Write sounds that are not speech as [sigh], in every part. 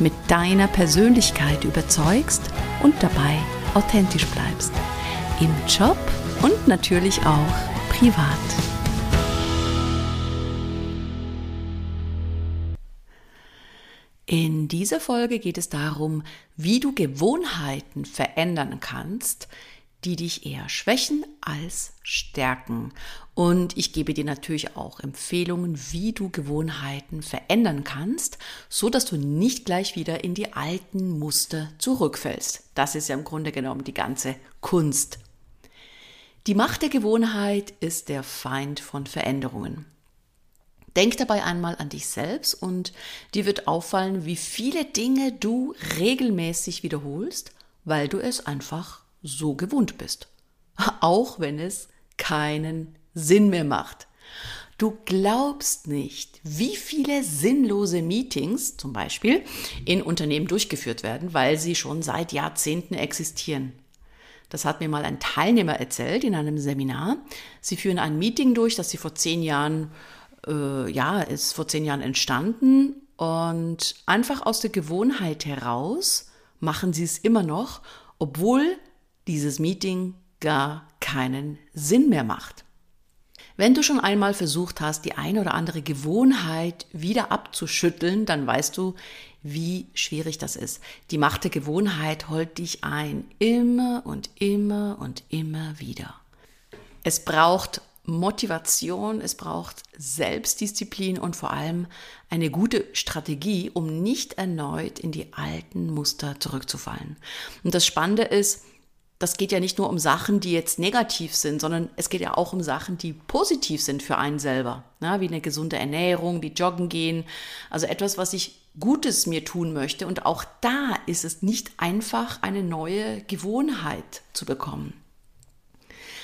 mit deiner Persönlichkeit überzeugst und dabei authentisch bleibst. Im Job und natürlich auch privat. In dieser Folge geht es darum, wie du Gewohnheiten verändern kannst, die dich eher schwächen als stärken. Und ich gebe dir natürlich auch Empfehlungen, wie du Gewohnheiten verändern kannst, so dass du nicht gleich wieder in die alten Muster zurückfällst. Das ist ja im Grunde genommen die ganze Kunst. Die Macht der Gewohnheit ist der Feind von Veränderungen. Denk dabei einmal an dich selbst und dir wird auffallen, wie viele Dinge du regelmäßig wiederholst, weil du es einfach so gewohnt bist. Auch wenn es keinen Sinn mehr macht. Du glaubst nicht, wie viele sinnlose Meetings zum Beispiel in Unternehmen durchgeführt werden, weil sie schon seit Jahrzehnten existieren. Das hat mir mal ein Teilnehmer erzählt in einem Seminar. Sie führen ein Meeting durch, das sie vor zehn Jahren, äh, ja, ist vor zehn Jahren entstanden und einfach aus der Gewohnheit heraus machen sie es immer noch, obwohl dieses Meeting gar keinen Sinn mehr macht. Wenn du schon einmal versucht hast, die eine oder andere Gewohnheit wieder abzuschütteln, dann weißt du, wie schwierig das ist. Die Macht der Gewohnheit holt dich ein, immer und immer und immer wieder. Es braucht Motivation, es braucht Selbstdisziplin und vor allem eine gute Strategie, um nicht erneut in die alten Muster zurückzufallen. Und das Spannende ist, das geht ja nicht nur um Sachen, die jetzt negativ sind, sondern es geht ja auch um Sachen, die positiv sind für einen selber. Ja, wie eine gesunde Ernährung, wie Joggen gehen. Also etwas, was ich Gutes mir tun möchte. Und auch da ist es nicht einfach, eine neue Gewohnheit zu bekommen.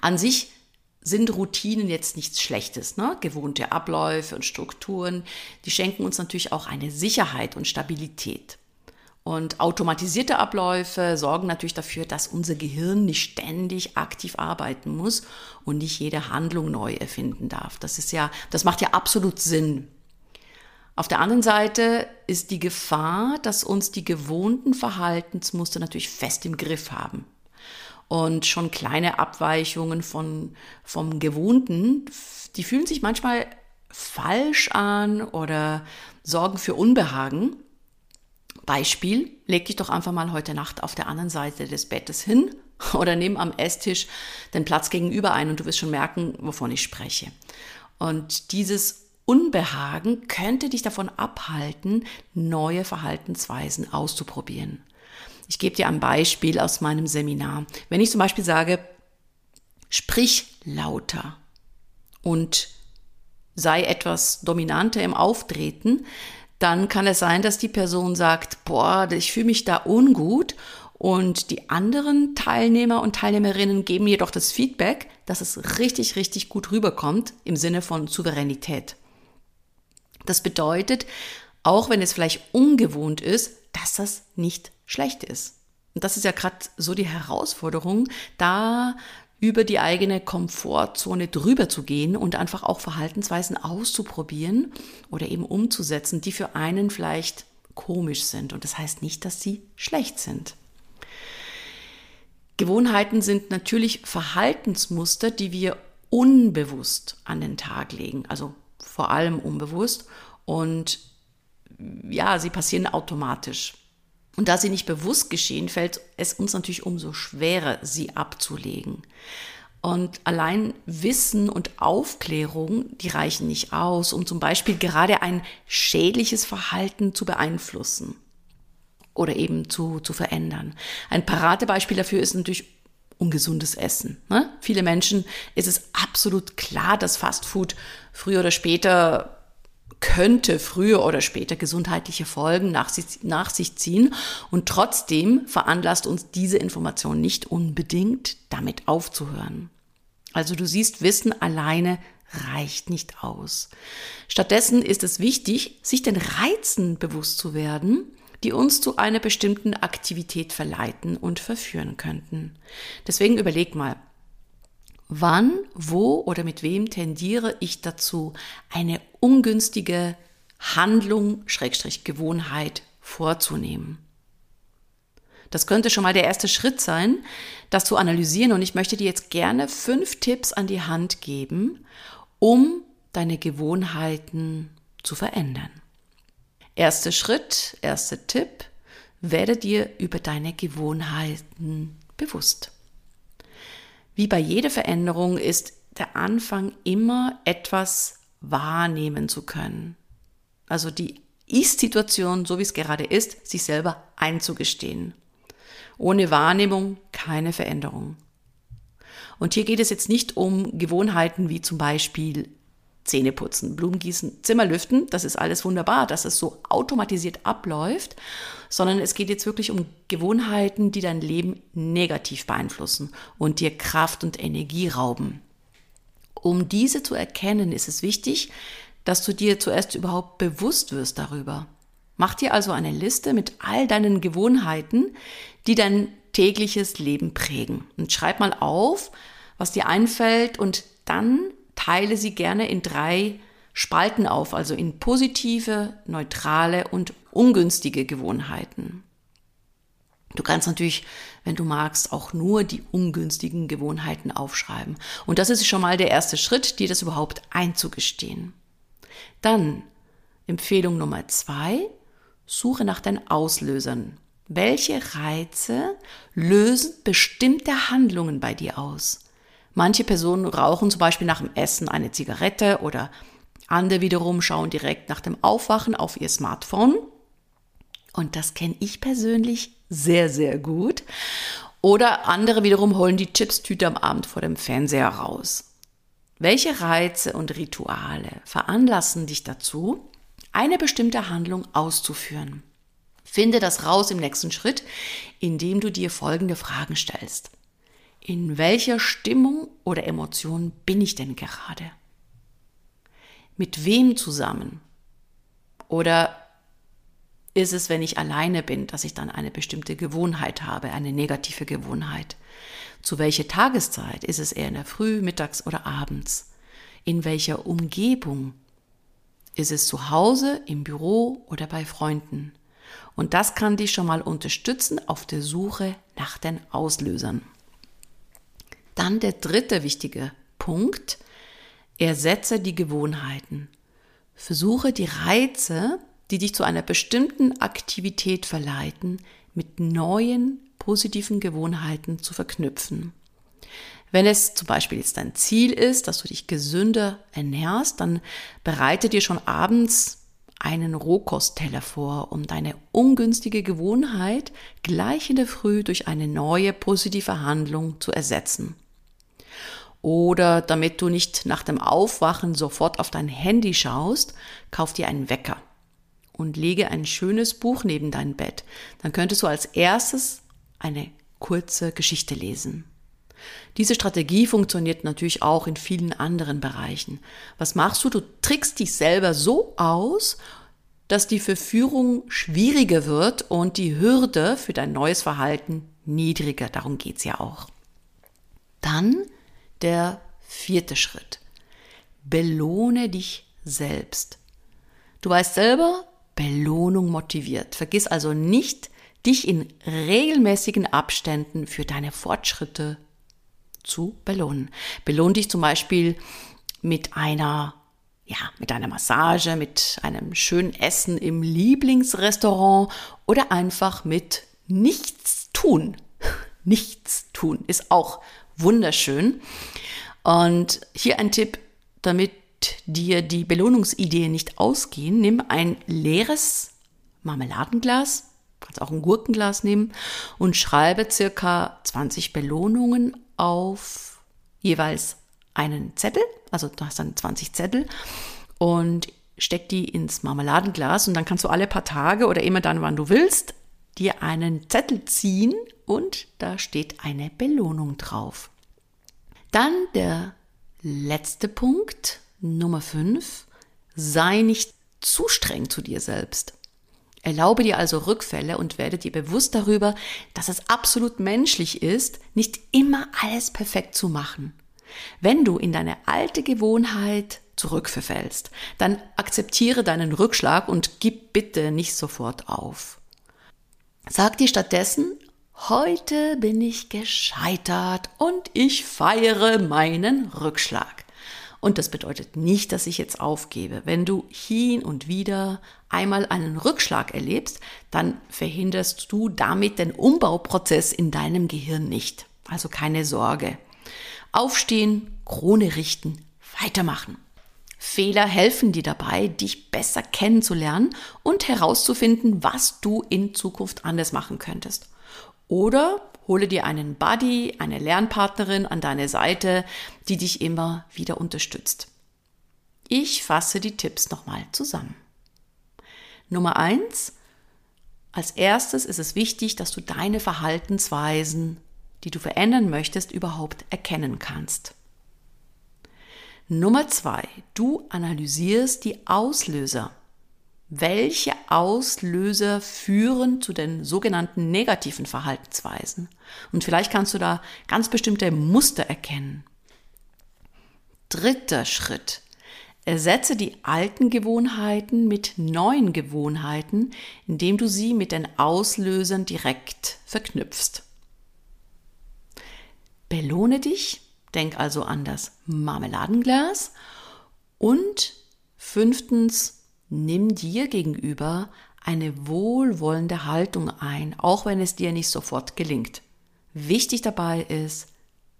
An sich sind Routinen jetzt nichts Schlechtes. Ne? Gewohnte Abläufe und Strukturen, die schenken uns natürlich auch eine Sicherheit und Stabilität. Und automatisierte Abläufe sorgen natürlich dafür, dass unser Gehirn nicht ständig aktiv arbeiten muss und nicht jede Handlung neu erfinden darf. Das ist ja, das macht ja absolut Sinn. Auf der anderen Seite ist die Gefahr, dass uns die gewohnten Verhaltensmuster natürlich fest im Griff haben. Und schon kleine Abweichungen von, vom Gewohnten, die fühlen sich manchmal falsch an oder sorgen für Unbehagen. Beispiel, leg dich doch einfach mal heute Nacht auf der anderen Seite des Bettes hin [laughs] oder nimm am Esstisch den Platz gegenüber ein und du wirst schon merken, wovon ich spreche. Und dieses Unbehagen könnte dich davon abhalten, neue Verhaltensweisen auszuprobieren. Ich gebe dir ein Beispiel aus meinem Seminar. Wenn ich zum Beispiel sage, sprich lauter und sei etwas dominanter im Auftreten, dann kann es sein, dass die Person sagt, boah, ich fühle mich da ungut und die anderen Teilnehmer und Teilnehmerinnen geben jedoch das Feedback, dass es richtig, richtig gut rüberkommt im Sinne von Souveränität. Das bedeutet, auch wenn es vielleicht ungewohnt ist, dass das nicht schlecht ist. Und das ist ja gerade so die Herausforderung, da über die eigene Komfortzone drüber zu gehen und einfach auch Verhaltensweisen auszuprobieren oder eben umzusetzen, die für einen vielleicht komisch sind. Und das heißt nicht, dass sie schlecht sind. Gewohnheiten sind natürlich Verhaltensmuster, die wir unbewusst an den Tag legen, also vor allem unbewusst. Und ja, sie passieren automatisch. Und da sie nicht bewusst geschehen, fällt es uns natürlich umso schwerer, sie abzulegen. Und allein Wissen und Aufklärung, die reichen nicht aus, um zum Beispiel gerade ein schädliches Verhalten zu beeinflussen oder eben zu, zu verändern. Ein Paradebeispiel dafür ist natürlich ungesundes Essen. Ne? Viele Menschen ist es absolut klar, dass Fastfood früher oder später könnte früher oder später gesundheitliche Folgen nach sich, nach sich ziehen. Und trotzdem veranlasst uns diese Information nicht unbedingt, damit aufzuhören. Also du siehst, Wissen alleine reicht nicht aus. Stattdessen ist es wichtig, sich den Reizen bewusst zu werden, die uns zu einer bestimmten Aktivität verleiten und verführen könnten. Deswegen überleg mal, wann, wo oder mit wem tendiere ich dazu, eine ungünstige Handlung, Schrägstrich Gewohnheit vorzunehmen. Das könnte schon mal der erste Schritt sein, das zu analysieren. Und ich möchte dir jetzt gerne fünf Tipps an die Hand geben, um deine Gewohnheiten zu verändern. Erster Schritt, erster Tipp, werde dir über deine Gewohnheiten bewusst. Wie bei jeder Veränderung ist der Anfang immer etwas wahrnehmen zu können. Also die Ist-Situation, so wie es gerade ist, sich selber einzugestehen. Ohne Wahrnehmung keine Veränderung. Und hier geht es jetzt nicht um Gewohnheiten wie zum Beispiel Zähne putzen, Blumen gießen, Zimmer lüften. Das ist alles wunderbar, dass es so automatisiert abläuft, sondern es geht jetzt wirklich um Gewohnheiten, die dein Leben negativ beeinflussen und dir Kraft und Energie rauben. Um diese zu erkennen, ist es wichtig, dass du dir zuerst überhaupt bewusst wirst darüber. Mach dir also eine Liste mit all deinen Gewohnheiten, die dein tägliches Leben prägen. Und schreib mal auf, was dir einfällt und dann teile sie gerne in drei Spalten auf, also in positive, neutrale und ungünstige Gewohnheiten. Du kannst natürlich, wenn du magst, auch nur die ungünstigen Gewohnheiten aufschreiben. Und das ist schon mal der erste Schritt, dir das überhaupt einzugestehen. Dann Empfehlung Nummer zwei, suche nach deinen Auslösern. Welche Reize lösen bestimmte Handlungen bei dir aus? Manche Personen rauchen zum Beispiel nach dem Essen eine Zigarette oder andere wiederum schauen direkt nach dem Aufwachen auf ihr Smartphone. Und das kenne ich persönlich sehr, sehr gut. Oder andere wiederum holen die Chipstüte am Abend vor dem Fernseher raus. Welche Reize und Rituale veranlassen dich dazu, eine bestimmte Handlung auszuführen? Finde das raus im nächsten Schritt, indem du dir folgende Fragen stellst in welcher Stimmung oder Emotion bin ich denn gerade? Mit wem zusammen? Oder ist es, wenn ich alleine bin, dass ich dann eine bestimmte Gewohnheit habe, eine negative Gewohnheit? Zu welcher Tageszeit? Ist es eher in der Früh, mittags oder abends? In welcher Umgebung? Ist es zu Hause, im Büro oder bei Freunden? Und das kann dich schon mal unterstützen auf der Suche nach den Auslösern. Dann der dritte wichtige Punkt. Ersetze die Gewohnheiten. Versuche die Reize, die dich zu einer bestimmten Aktivität verleiten, mit neuen positiven Gewohnheiten zu verknüpfen. Wenn es zum Beispiel jetzt dein Ziel ist, dass du dich gesünder ernährst, dann bereite dir schon abends einen Rohkostteller vor, um deine ungünstige Gewohnheit gleich in der Früh durch eine neue positive Handlung zu ersetzen. Oder damit du nicht nach dem Aufwachen sofort auf dein Handy schaust, kauf dir einen Wecker. und lege ein schönes Buch neben dein Bett. Dann könntest du als erstes eine kurze Geschichte lesen. Diese Strategie funktioniert natürlich auch in vielen anderen Bereichen. Was machst du? Du trickst dich selber so aus, dass die Verführung schwieriger wird und die Hürde für dein neues Verhalten niedriger. Darum geht's ja auch. Dann der vierte Schritt. Belohne dich selbst. Du weißt selber, Belohnung motiviert. Vergiss also nicht, dich in regelmäßigen Abständen für deine Fortschritte zu belohnen. Belohn dich zum Beispiel mit einer, ja, mit einer Massage, mit einem schönen Essen im Lieblingsrestaurant oder einfach mit nichts tun. [laughs] Nichts tun ist auch wunderschön. Und hier ein Tipp, damit dir die Belohnungsideen nicht ausgehen, nimm ein leeres Marmeladenglas, kannst auch ein Gurkenglas nehmen und schreibe circa 20 Belohnungen auf jeweils einen Zettel, also du hast dann 20 Zettel und steck die ins Marmeladenglas und dann kannst du alle paar Tage oder immer dann, wann du willst, dir einen Zettel ziehen und da steht eine Belohnung drauf. Dann der letzte Punkt, Nummer 5. Sei nicht zu streng zu dir selbst. Erlaube dir also Rückfälle und werde dir bewusst darüber, dass es absolut menschlich ist, nicht immer alles perfekt zu machen. Wenn du in deine alte Gewohnheit zurückverfällst, dann akzeptiere deinen Rückschlag und gib bitte nicht sofort auf. Sag dir stattdessen, heute bin ich gescheitert und ich feiere meinen Rückschlag. Und das bedeutet nicht, dass ich jetzt aufgebe. Wenn du hin und wieder einmal einen Rückschlag erlebst, dann verhinderst du damit den Umbauprozess in deinem Gehirn nicht. Also keine Sorge. Aufstehen, Krone richten, weitermachen. Fehler helfen dir dabei, dich besser kennenzulernen und herauszufinden, was du in Zukunft anders machen könntest. Oder hole dir einen Buddy, eine Lernpartnerin an deine Seite, die dich immer wieder unterstützt. Ich fasse die Tipps nochmal zusammen. Nummer eins. Als erstes ist es wichtig, dass du deine Verhaltensweisen, die du verändern möchtest, überhaupt erkennen kannst. Nummer zwei. Du analysierst die Auslöser welche Auslöser führen zu den sogenannten negativen Verhaltensweisen? Und vielleicht kannst du da ganz bestimmte Muster erkennen. Dritter Schritt. Ersetze die alten Gewohnheiten mit neuen Gewohnheiten, indem du sie mit den Auslösern direkt verknüpfst. Belohne dich, denk also an das Marmeladenglas und fünftens, Nimm dir gegenüber eine wohlwollende Haltung ein, auch wenn es dir nicht sofort gelingt. Wichtig dabei ist,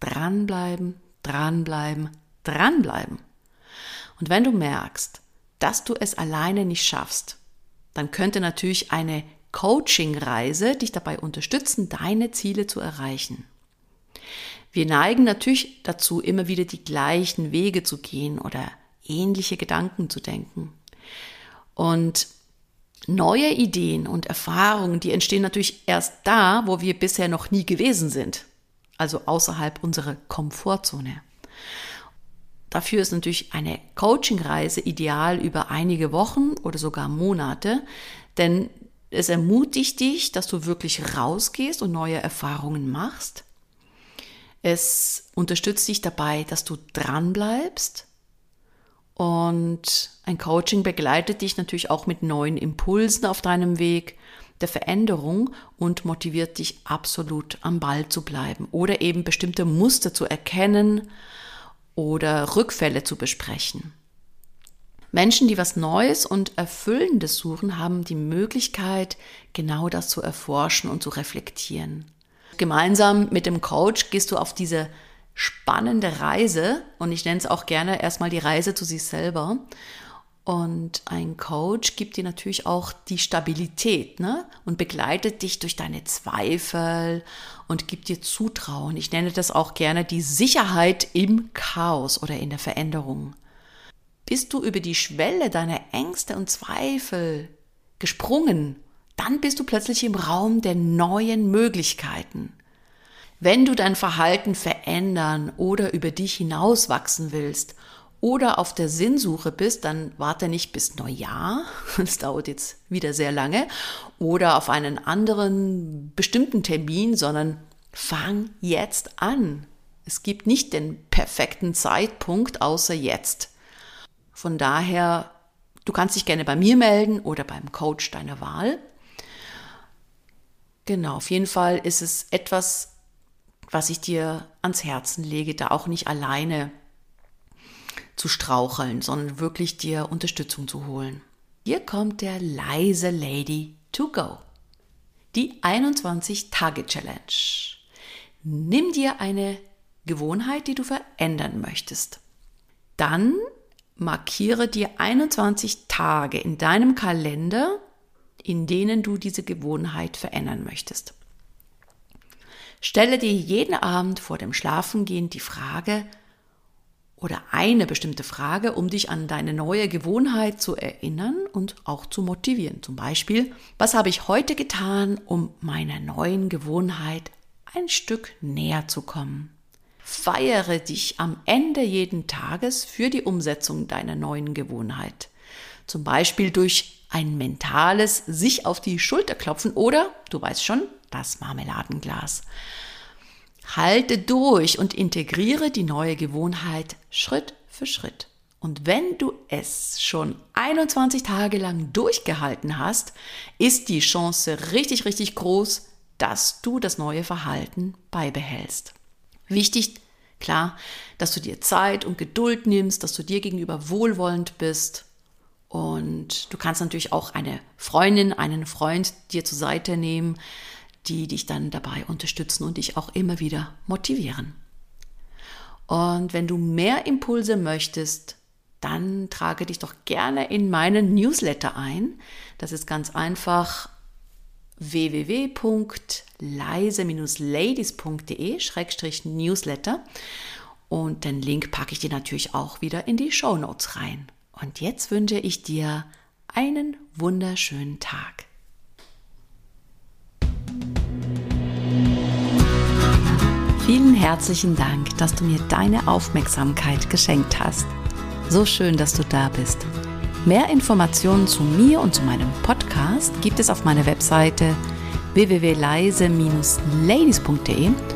dranbleiben, dranbleiben, dranbleiben. Und wenn du merkst, dass du es alleine nicht schaffst, dann könnte natürlich eine Coaching-Reise dich dabei unterstützen, deine Ziele zu erreichen. Wir neigen natürlich dazu, immer wieder die gleichen Wege zu gehen oder ähnliche Gedanken zu denken. Und neue Ideen und Erfahrungen, die entstehen natürlich erst da, wo wir bisher noch nie gewesen sind. Also außerhalb unserer Komfortzone. Dafür ist natürlich eine Coaching-Reise ideal über einige Wochen oder sogar Monate, denn es ermutigt dich, dass du wirklich rausgehst und neue Erfahrungen machst. Es unterstützt dich dabei, dass du dran bleibst und ein Coaching begleitet dich natürlich auch mit neuen Impulsen auf deinem Weg der Veränderung und motiviert dich absolut am Ball zu bleiben oder eben bestimmte Muster zu erkennen oder Rückfälle zu besprechen. Menschen, die was Neues und Erfüllendes suchen, haben die Möglichkeit, genau das zu erforschen und zu reflektieren. Gemeinsam mit dem Coach gehst du auf diese spannende Reise und ich nenne es auch gerne erstmal die Reise zu sich selber. Und ein Coach gibt dir natürlich auch die Stabilität ne? und begleitet dich durch deine Zweifel und gibt dir Zutrauen. Ich nenne das auch gerne die Sicherheit im Chaos oder in der Veränderung. Bist du über die Schwelle deiner Ängste und Zweifel gesprungen, dann bist du plötzlich im Raum der neuen Möglichkeiten. Wenn du dein Verhalten verändern oder über dich hinauswachsen willst oder auf der Sinnsuche bist, dann warte nicht bis Neujahr, [laughs] das dauert jetzt wieder sehr lange, oder auf einen anderen bestimmten Termin, sondern fang jetzt an. Es gibt nicht den perfekten Zeitpunkt außer jetzt. Von daher, du kannst dich gerne bei mir melden oder beim Coach deiner Wahl. Genau, auf jeden Fall ist es etwas, was ich dir ans Herzen lege, da auch nicht alleine zu straucheln, sondern wirklich dir Unterstützung zu holen. Hier kommt der leise Lady to go. Die 21-Tage-Challenge. Nimm dir eine Gewohnheit, die du verändern möchtest. Dann markiere dir 21 Tage in deinem Kalender, in denen du diese Gewohnheit verändern möchtest. Stelle dir jeden Abend vor dem Schlafengehen die Frage oder eine bestimmte Frage, um dich an deine neue Gewohnheit zu erinnern und auch zu motivieren. Zum Beispiel, was habe ich heute getan, um meiner neuen Gewohnheit ein Stück näher zu kommen? Feiere dich am Ende jeden Tages für die Umsetzung deiner neuen Gewohnheit. Zum Beispiel durch ein mentales sich auf die Schulter klopfen oder, du weißt schon, das Marmeladenglas. Halte durch und integriere die neue Gewohnheit Schritt für Schritt. Und wenn du es schon 21 Tage lang durchgehalten hast, ist die Chance richtig, richtig groß, dass du das neue Verhalten beibehältst. Wichtig, klar, dass du dir Zeit und Geduld nimmst, dass du dir gegenüber wohlwollend bist. Und du kannst natürlich auch eine Freundin, einen Freund dir zur Seite nehmen, die dich dann dabei unterstützen und dich auch immer wieder motivieren. Und wenn du mehr Impulse möchtest, dann trage dich doch gerne in meinen Newsletter ein. Das ist ganz einfach www.leise-ladies.de-newsletter und den Link packe ich dir natürlich auch wieder in die Show Notes rein. Und jetzt wünsche ich dir einen wunderschönen Tag. Vielen herzlichen Dank, dass du mir deine Aufmerksamkeit geschenkt hast. So schön, dass du da bist. Mehr Informationen zu mir und zu meinem Podcast gibt es auf meiner Webseite www.leise-ladies.de